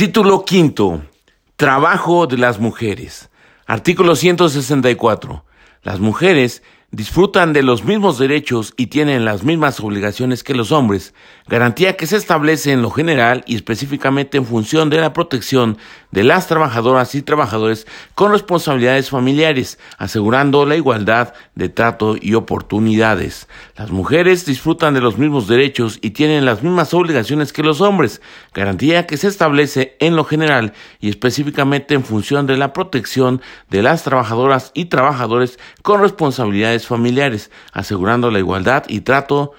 Título quinto. Trabajo de las mujeres. Artículo 164. Las mujeres disfrutan de los mismos derechos y tienen las mismas obligaciones que los hombres, garantía que se establece en lo general y específicamente en función de la protección de las trabajadoras y trabajadores con responsabilidades familiares, asegurando la igualdad de trato y oportunidades. Las mujeres disfrutan de los mismos derechos y tienen las mismas obligaciones que los hombres, garantía que se establece en lo general y específicamente en función de la protección de las trabajadoras y trabajadores con responsabilidades familiares, asegurando la igualdad y trato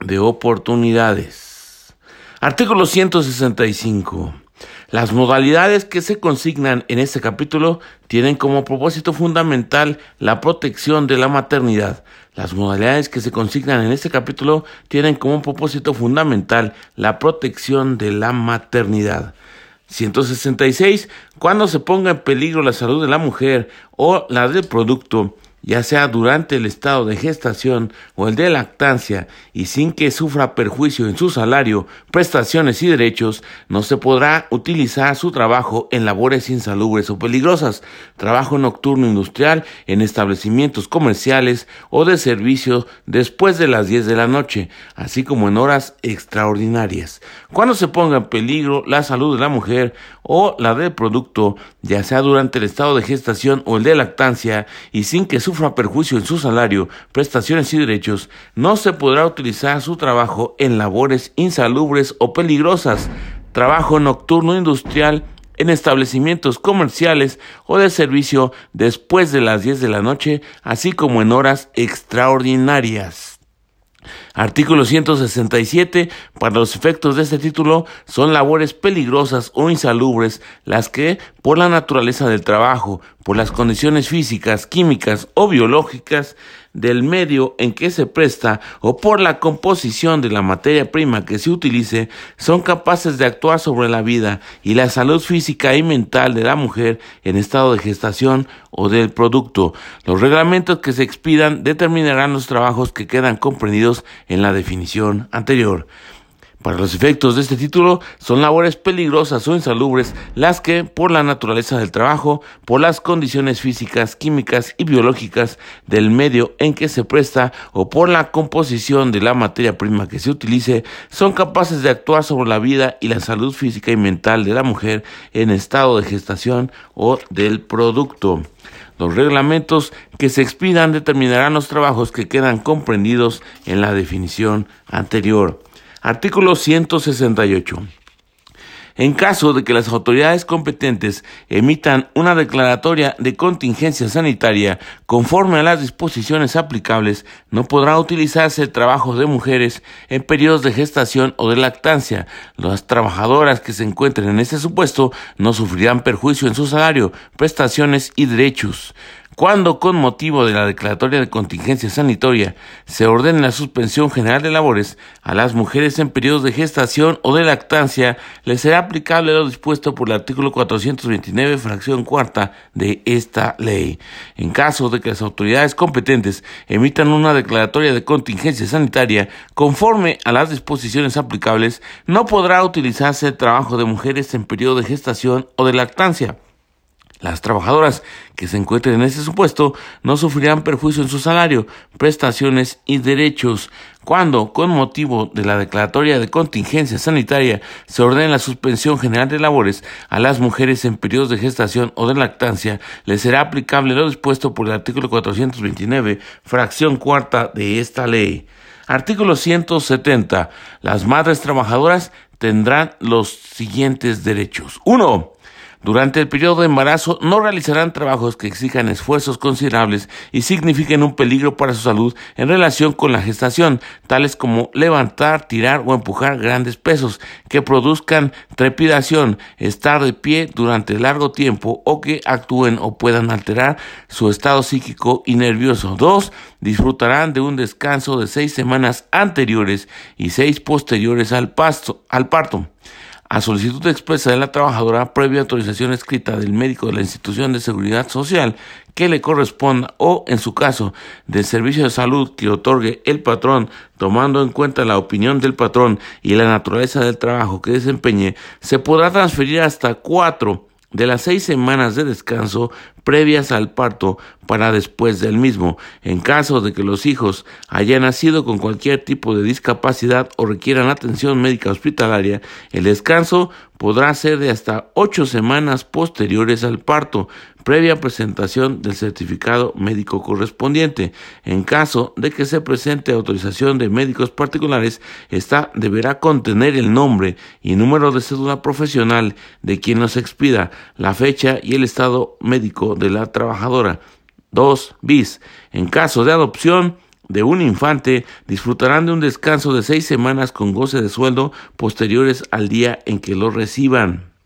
de oportunidades. Artículo 165. Las modalidades que se consignan en este capítulo tienen como propósito fundamental la protección de la maternidad. Las modalidades que se consignan en este capítulo tienen como propósito fundamental la protección de la maternidad. 166. Cuando se ponga en peligro la salud de la mujer o la del producto, ya sea durante el estado de gestación o el de lactancia, y sin que sufra perjuicio en su salario, prestaciones y derechos, no se podrá utilizar su trabajo en labores insalubres o peligrosas, trabajo nocturno industrial en establecimientos comerciales o de servicio después de las 10 de la noche, así como en horas extraordinarias. Cuando se ponga en peligro la salud de la mujer o la del producto, ya sea durante el estado de gestación o el de lactancia, y sin que sufra perjuicio en su salario, prestaciones y derechos, no se podrá utilizar su trabajo en labores insalubres o peligrosas, trabajo nocturno industrial en establecimientos comerciales o de servicio después de las 10 de la noche, así como en horas extraordinarias. Artículo 167. Para los efectos de este título son labores peligrosas o insalubres las que, por la naturaleza del trabajo, por las condiciones físicas, químicas o biológicas del medio en que se presta o por la composición de la materia prima que se utilice, son capaces de actuar sobre la vida y la salud física y mental de la mujer en estado de gestación o del producto. Los reglamentos que se expidan determinarán los trabajos que quedan comprendidos en la definición anterior. Para los efectos de este título, son labores peligrosas o insalubres las que, por la naturaleza del trabajo, por las condiciones físicas, químicas y biológicas del medio en que se presta o por la composición de la materia prima que se utilice, son capaces de actuar sobre la vida y la salud física y mental de la mujer en estado de gestación o del producto. Los reglamentos que se expidan determinarán los trabajos que quedan comprendidos en la definición anterior. Artículo 168. En caso de que las autoridades competentes emitan una declaratoria de contingencia sanitaria conforme a las disposiciones aplicables, no podrá utilizarse el trabajo de mujeres en periodos de gestación o de lactancia. Las trabajadoras que se encuentren en este supuesto no sufrirán perjuicio en su salario, prestaciones y derechos cuando con motivo de la declaratoria de contingencia sanitaria se ordene la suspensión general de labores a las mujeres en periodos de gestación o de lactancia, les será aplicable lo dispuesto por el artículo 429, fracción cuarta de esta ley. En caso de que las autoridades competentes emitan una declaratoria de contingencia sanitaria conforme a las disposiciones aplicables, no podrá utilizarse el trabajo de mujeres en periodo de gestación o de lactancia. Las trabajadoras que se encuentren en ese supuesto no sufrirán perjuicio en su salario, prestaciones y derechos cuando, con motivo de la declaratoria de contingencia sanitaria, se ordene la suspensión general de labores a las mujeres en periodos de gestación o de lactancia, les será aplicable lo dispuesto por el artículo 429, fracción cuarta de esta ley. Artículo 170. Las madres trabajadoras tendrán los siguientes derechos. 1 durante el periodo de embarazo no realizarán trabajos que exijan esfuerzos considerables y signifiquen un peligro para su salud en relación con la gestación, tales como levantar, tirar o empujar grandes pesos que produzcan trepidación, estar de pie durante largo tiempo o que actúen o puedan alterar su estado psíquico y nervioso. Dos, disfrutarán de un descanso de seis semanas anteriores y seis posteriores al, pasto, al parto a solicitud expresa de la trabajadora previa autorización escrita del médico de la institución de seguridad social que le corresponda o, en su caso, del servicio de salud que otorgue el patrón, tomando en cuenta la opinión del patrón y la naturaleza del trabajo que desempeñe, se podrá transferir hasta cuatro de las seis semanas de descanso previas al parto para después del mismo, en caso de que los hijos hayan nacido con cualquier tipo de discapacidad o requieran atención médica hospitalaria, el descanso podrá ser de hasta ocho semanas posteriores al parto, previa presentación del certificado médico correspondiente. En caso de que se presente autorización de médicos particulares, esta deberá contener el nombre y número de cédula profesional de quien nos expida, la fecha y el estado médico de la trabajadora. 2. Bis. En caso de adopción, de un infante disfrutarán de un descanso de seis semanas con goce de sueldo posteriores al día en que lo reciban.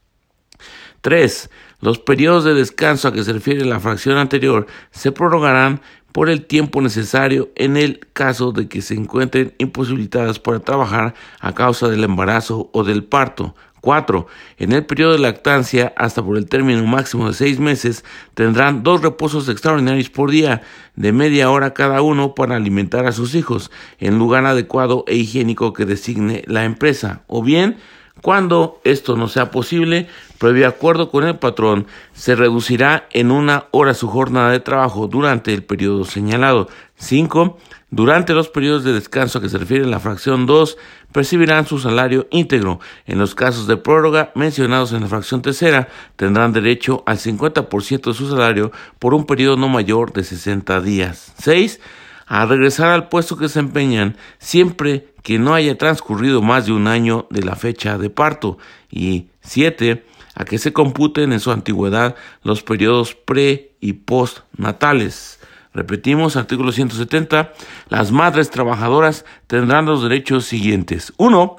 3. Los periodos de descanso a que se refiere la fracción anterior se prorrogarán por el tiempo necesario en el caso de que se encuentren imposibilitadas para trabajar a causa del embarazo o del parto. 4. En el periodo de lactancia, hasta por el término máximo de seis meses, tendrán dos reposos extraordinarios por día, de media hora cada uno, para alimentar a sus hijos, en lugar adecuado e higiénico que designe la empresa. O bien, cuando esto no sea posible, previo acuerdo con el patrón, se reducirá en una hora su jornada de trabajo durante el periodo señalado. 5. Durante los periodos de descanso a que se refiere la fracción 2, percibirán su salario íntegro. En los casos de prórroga mencionados en la fracción tercera, tendrán derecho al 50% de su salario por un periodo no mayor de 60 días. 6 a regresar al puesto que se empeñan siempre que no haya transcurrido más de un año de la fecha de parto y siete a que se computen en su antigüedad los periodos pre y postnatales. Repetimos, artículo 170, las madres trabajadoras tendrán los derechos siguientes. Uno,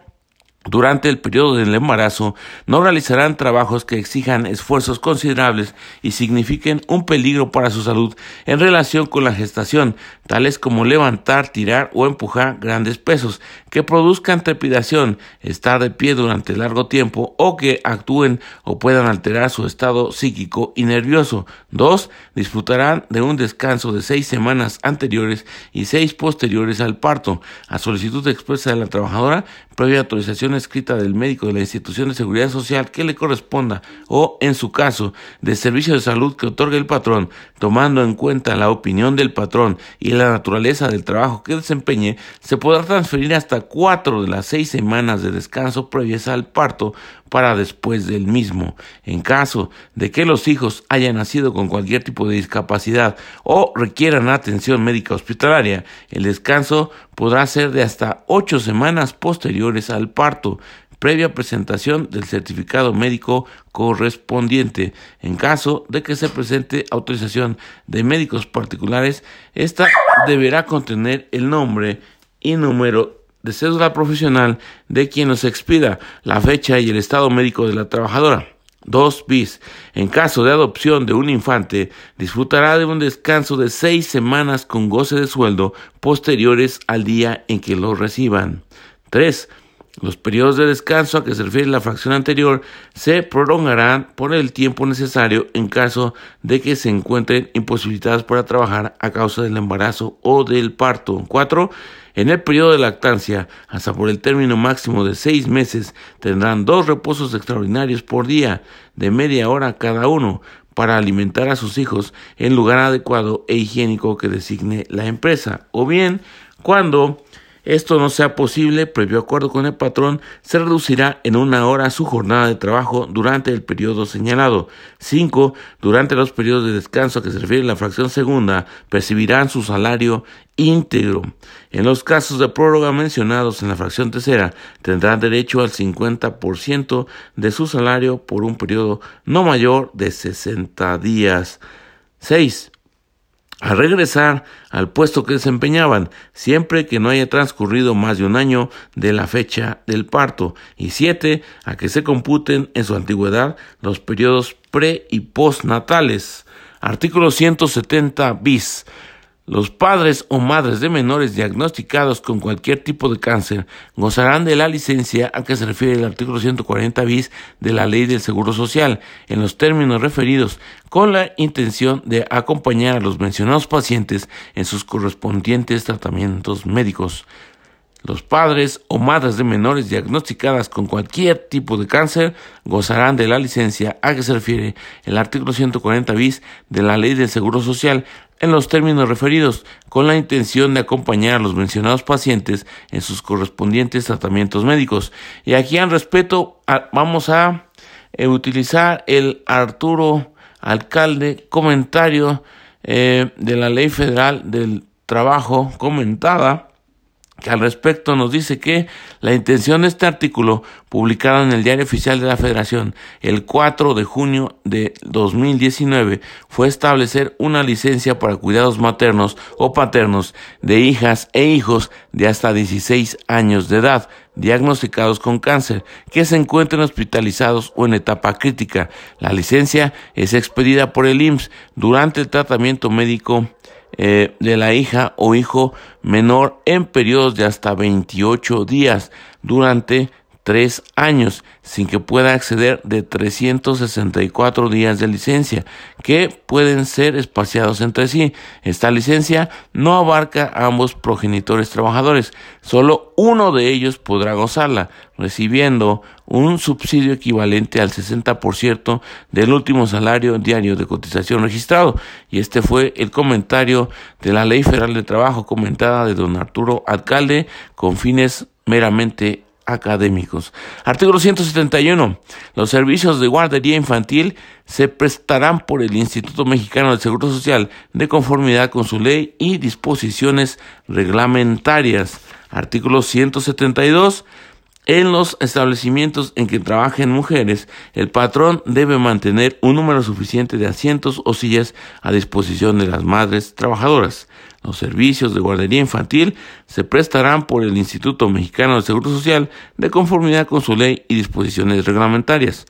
durante el periodo del embarazo no realizarán trabajos que exijan esfuerzos considerables y signifiquen un peligro para su salud en relación con la gestación, tales como levantar, tirar o empujar grandes pesos, que produzcan trepidación, estar de pie durante largo tiempo o que actúen o puedan alterar su estado psíquico y nervioso. 2. Disfrutarán de un descanso de seis semanas anteriores y seis posteriores al parto, a solicitud expresa de la trabajadora, previa autorización escrita del médico de la institución de seguridad social que le corresponda o, en su caso, de servicio de salud que otorgue el patrón, tomando en cuenta la opinión del patrón y la naturaleza del trabajo que desempeñe, se podrá transferir hasta cuatro de las seis semanas de descanso previas al parto para después del mismo. En caso de que los hijos hayan nacido con cualquier tipo de discapacidad o requieran atención médica hospitalaria, el descanso podrá ser de hasta ocho semanas posteriores al parto, previa presentación del certificado médico correspondiente. En caso de que se presente autorización de médicos particulares, esta deberá contener el nombre y número de cédula profesional de quien nos expida la fecha y el estado médico de la trabajadora. 2 bis. En caso de adopción de un infante, disfrutará de un descanso de seis semanas con goce de sueldo posteriores al día en que lo reciban. 3. Los periodos de descanso a que se refiere la fracción anterior se prolongarán por el tiempo necesario en caso de que se encuentren imposibilitadas para trabajar a causa del embarazo o del parto. 4. En el periodo de lactancia, hasta por el término máximo de seis meses, tendrán dos reposos extraordinarios por día, de media hora cada uno, para alimentar a sus hijos en lugar adecuado e higiénico que designe la empresa. O bien, cuando esto no sea posible, previo acuerdo con el patrón, se reducirá en una hora su jornada de trabajo durante el periodo señalado. 5. Durante los periodos de descanso a que se refiere la fracción segunda, percibirán su salario íntegro. En los casos de prórroga mencionados en la fracción tercera, tendrán derecho al 50% de su salario por un periodo no mayor de 60 días. 6 a regresar al puesto que desempeñaban, siempre que no haya transcurrido más de un año de la fecha del parto, y siete, a que se computen en su antigüedad los periodos pre y postnatales. Artículo 170 bis. Los padres o madres de menores diagnosticados con cualquier tipo de cáncer gozarán de la licencia a que se refiere el artículo 140 bis de la Ley del Seguro Social en los términos referidos con la intención de acompañar a los mencionados pacientes en sus correspondientes tratamientos médicos. Los padres o madres de menores diagnosticadas con cualquier tipo de cáncer gozarán de la licencia a que se refiere el artículo 140 bis de la Ley del Seguro Social en los términos referidos, con la intención de acompañar a los mencionados pacientes en sus correspondientes tratamientos médicos. Y aquí al respeto vamos a eh, utilizar el Arturo Alcalde comentario eh, de la Ley Federal del Trabajo comentada al respecto nos dice que la intención de este artículo, publicado en el Diario Oficial de la Federación el 4 de junio de 2019, fue establecer una licencia para cuidados maternos o paternos de hijas e hijos de hasta 16 años de edad diagnosticados con cáncer que se encuentren hospitalizados o en etapa crítica. La licencia es expedida por el IMSS durante el tratamiento médico eh, de la hija o hijo menor en periodos de hasta 28 días durante tres años sin que pueda acceder de 364 días de licencia que pueden ser espaciados entre sí. Esta licencia no abarca a ambos progenitores trabajadores, solo uno de ellos podrá gozarla, recibiendo un subsidio equivalente al 60% del último salario diario de cotización registrado. Y este fue el comentario de la Ley Federal de Trabajo comentada de don Arturo Alcalde con fines meramente académicos. Artículo 171. Los servicios de guardería infantil se prestarán por el Instituto Mexicano del Seguro Social de conformidad con su ley y disposiciones reglamentarias. Artículo 172. En los establecimientos en que trabajen mujeres, el patrón debe mantener un número suficiente de asientos o sillas a disposición de las madres trabajadoras. Los servicios de guardería infantil se prestarán por el Instituto Mexicano del Seguro Social de conformidad con su ley y disposiciones reglamentarias.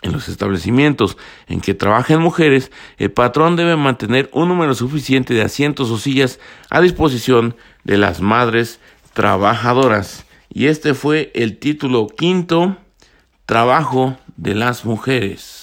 En los establecimientos en que trabajen mujeres, el patrón debe mantener un número suficiente de asientos o sillas a disposición de las madres trabajadoras. Y este fue el título quinto, Trabajo de las Mujeres.